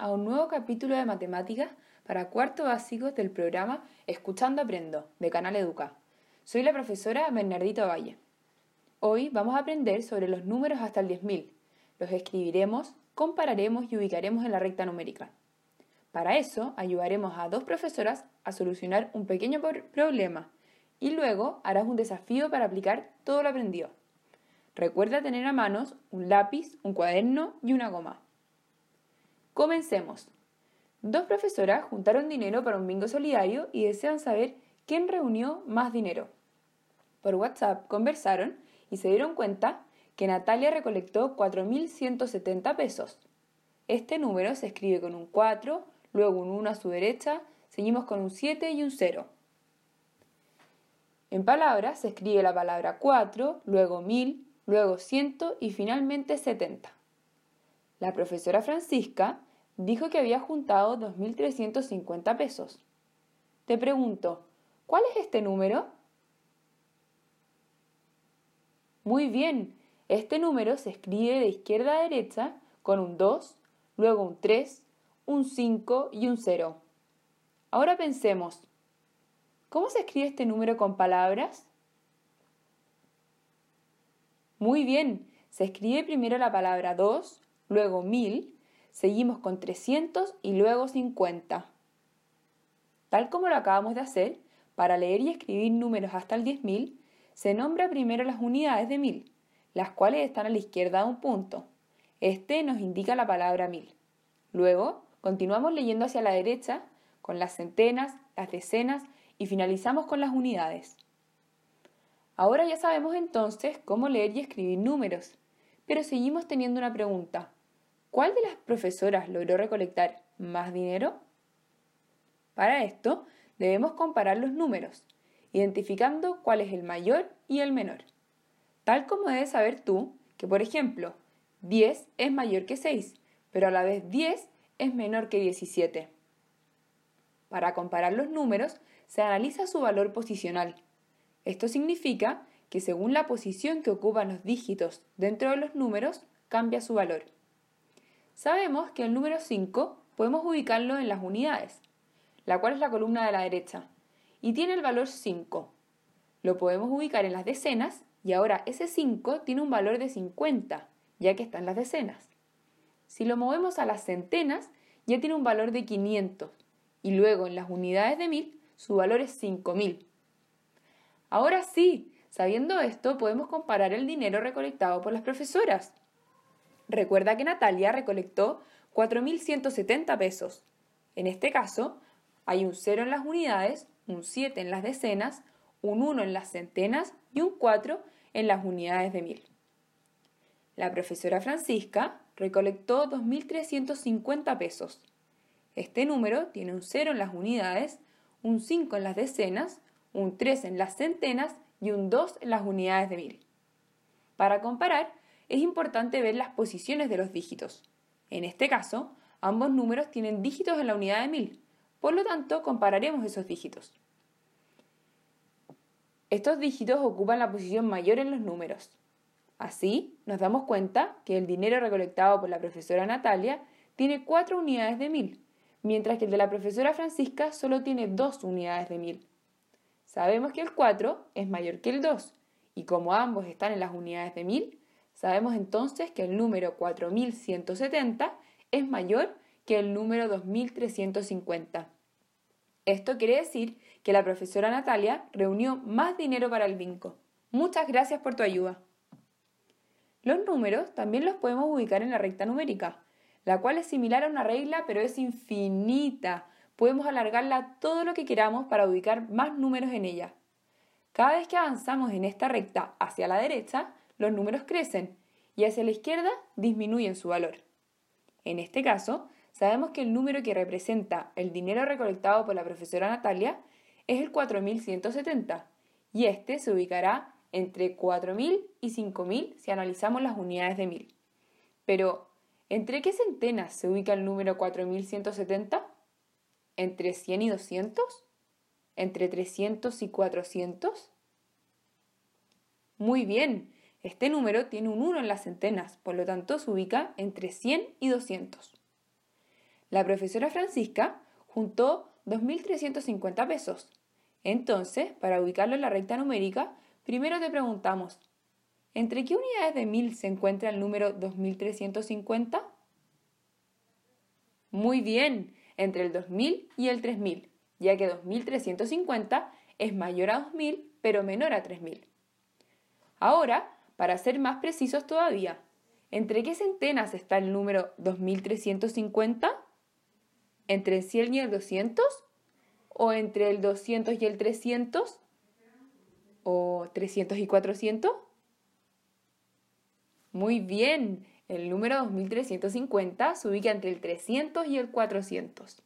a un nuevo capítulo de matemáticas para cuarto básicos del programa Escuchando Aprendo de Canal Educa. Soy la profesora Bernardito Valle. Hoy vamos a aprender sobre los números hasta el 10.000. Los escribiremos, compararemos y ubicaremos en la recta numérica. Para eso ayudaremos a dos profesoras a solucionar un pequeño problema y luego harás un desafío para aplicar todo lo aprendido. Recuerda tener a manos un lápiz, un cuaderno y una goma. Comencemos. Dos profesoras juntaron dinero para un bingo solidario y desean saber quién reunió más dinero. Por WhatsApp conversaron y se dieron cuenta que Natalia recolectó 4.170 pesos. Este número se escribe con un 4, luego un 1 a su derecha, seguimos con un 7 y un 0. En palabras se escribe la palabra 4, luego 1000, luego 100 y finalmente 70. La profesora Francisca dijo que había juntado 2.350 pesos. Te pregunto, ¿cuál es este número? Muy bien, este número se escribe de izquierda a derecha con un 2, luego un 3, un 5 y un 0. Ahora pensemos, ¿cómo se escribe este número con palabras? Muy bien, se escribe primero la palabra 2, luego 1000, seguimos con 300 y luego 50. Tal como lo acabamos de hacer, para leer y escribir números hasta el 10.000, se nombra primero las unidades de 1000, las cuales están a la izquierda de un punto. Este nos indica la palabra 1000. Luego, continuamos leyendo hacia la derecha con las centenas, las decenas y finalizamos con las unidades. Ahora ya sabemos entonces cómo leer y escribir números, pero seguimos teniendo una pregunta. ¿Cuál de las profesoras logró recolectar más dinero? Para esto, debemos comparar los números, identificando cuál es el mayor y el menor. Tal como debes saber tú que, por ejemplo, 10 es mayor que 6, pero a la vez 10 es menor que 17. Para comparar los números, se analiza su valor posicional esto significa que según la posición que ocupan los dígitos dentro de los números, cambia su valor. Sabemos que el número 5 podemos ubicarlo en las unidades, la cual es la columna de la derecha, y tiene el valor 5. Lo podemos ubicar en las decenas y ahora ese 5 tiene un valor de 50, ya que está en las decenas. Si lo movemos a las centenas, ya tiene un valor de 500 y luego en las unidades de 1000 su valor es 5000. Ahora sí, sabiendo esto, podemos comparar el dinero recolectado por las profesoras. Recuerda que Natalia recolectó 4.170 pesos. En este caso, hay un 0 en las unidades, un 7 en las decenas, un 1 en las centenas y un 4 en las unidades de mil. La profesora Francisca recolectó 2.350 pesos. Este número tiene un 0 en las unidades, un 5 en las decenas, un 3 en las centenas y un 2 en las unidades de mil. Para comparar, es importante ver las posiciones de los dígitos. En este caso, ambos números tienen dígitos en la unidad de mil, por lo tanto compararemos esos dígitos. Estos dígitos ocupan la posición mayor en los números. Así, nos damos cuenta que el dinero recolectado por la profesora Natalia tiene 4 unidades de mil, mientras que el de la profesora Francisca solo tiene 2 unidades de mil. Sabemos que el 4 es mayor que el 2 y como ambos están en las unidades de 1000, sabemos entonces que el número 4170 es mayor que el número 2350. Esto quiere decir que la profesora Natalia reunió más dinero para el bingo. Muchas gracias por tu ayuda. Los números también los podemos ubicar en la recta numérica, la cual es similar a una regla pero es infinita, podemos alargarla todo lo que queramos para ubicar más números en ella. Cada vez que avanzamos en esta recta hacia la derecha, los números crecen y hacia la izquierda disminuyen su valor. En este caso, sabemos que el número que representa el dinero recolectado por la profesora Natalia es el 4170 y este se ubicará entre 4000 y 5000 si analizamos las unidades de 1000. Pero, ¿entre qué centenas se ubica el número 4170? ¿Entre 100 y 200? ¿Entre 300 y 400? Muy bien, Este número tiene un 1 en las centenas, por lo tanto se ubica entre 100 y 200. La profesora Francisca juntó 2.350 pesos. Entonces, para ubicarlo en la recta numérica, primero te preguntamos, ¿entre qué unidades de 1000 se encuentra el número 2350? Muy bien, entre el 2000 y el 3000, ya que 2350 es mayor a 2000 pero menor a 3000. Ahora, para ser más precisos todavía, ¿entre qué centenas está el número 2350? ¿Entre el 100 y el 200? ¿O entre el 200 y el 300? ¿O 300 y 400? Muy bien, el número 2350 se ubica entre el 300 y el 400.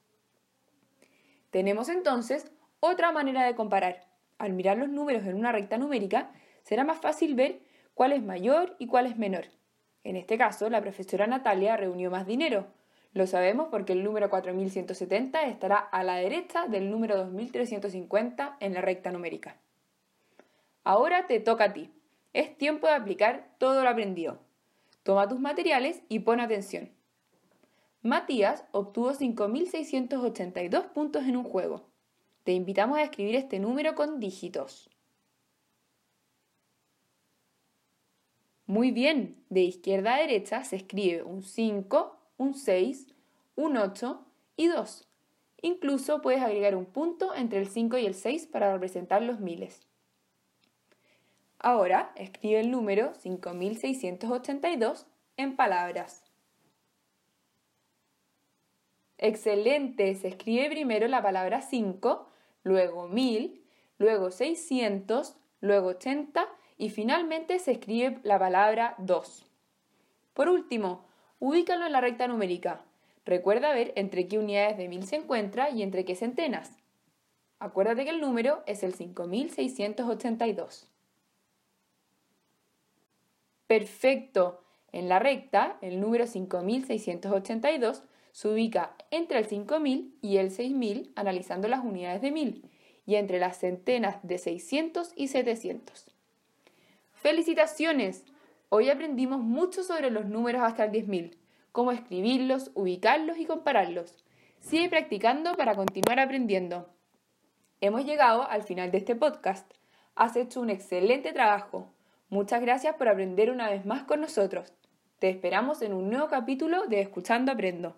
Tenemos entonces otra manera de comparar. Al mirar los números en una recta numérica, será más fácil ver cuál es mayor y cuál es menor. En este caso, la profesora Natalia reunió más dinero. Lo sabemos porque el número 4170 estará a la derecha del número 2350 en la recta numérica. Ahora te toca a ti. Es tiempo de aplicar todo lo aprendido. Toma tus materiales y pon atención. Matías obtuvo 5.682 puntos en un juego. Te invitamos a escribir este número con dígitos. Muy bien, de izquierda a derecha se escribe un 5, un 6, un 8 y 2. Incluso puedes agregar un punto entre el 5 y el 6 para representar los miles. Ahora escribe el número 5682 en palabras. Excelente, se escribe primero la palabra 5, luego 1000, luego 600, luego 80 y finalmente se escribe la palabra 2. Por último, ubícalo en la recta numérica. Recuerda ver entre qué unidades de 1000 se encuentra y entre qué centenas. Acuérdate que el número es el 5682. Perfecto. En la recta, el número 5682 se ubica entre el 5000 y el 6000 analizando las unidades de 1000 y entre las centenas de 600 y 700. ¡Felicitaciones! Hoy aprendimos mucho sobre los números hasta el 10.000, cómo escribirlos, ubicarlos y compararlos. Sigue practicando para continuar aprendiendo. Hemos llegado al final de este podcast. Has hecho un excelente trabajo. Muchas gracias por aprender una vez más con nosotros. Te esperamos en un nuevo capítulo de Escuchando Aprendo.